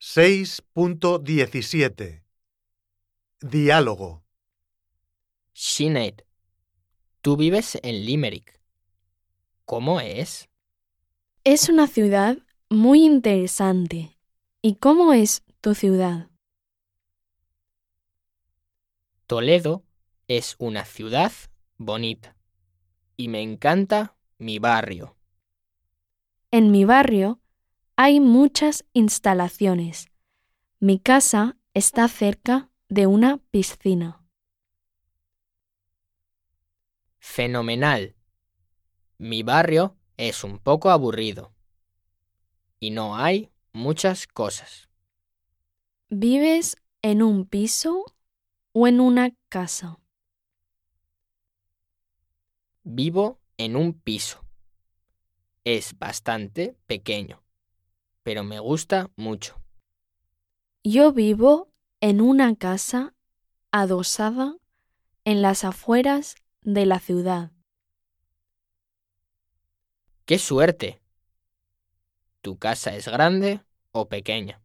6.17 Diálogo Sinead, tú vives en Limerick. ¿Cómo es? Es una ciudad muy interesante. ¿Y cómo es tu ciudad? Toledo es una ciudad bonita y me encanta mi barrio. En mi barrio hay muchas instalaciones. Mi casa está cerca de una piscina. Fenomenal. Mi barrio es un poco aburrido y no hay muchas cosas. ¿Vives en un piso o en una casa? Vivo en un piso. Es bastante pequeño, pero me gusta mucho. Yo vivo en una casa adosada en las afueras de la ciudad. ¡Qué suerte! ¿Tu casa es grande o pequeña?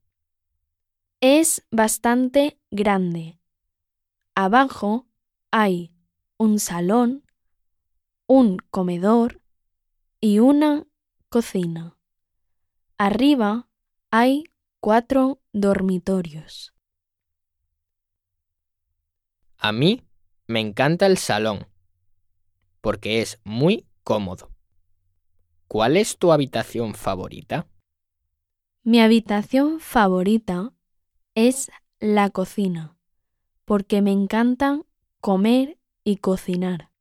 Es bastante grande. Abajo hay un salón, un comedor y una cocina. Arriba hay cuatro dormitorios. A mí me encanta el salón porque es muy cómodo. ¿Cuál es tu habitación favorita? Mi habitación favorita es la cocina, porque me encanta comer y cocinar.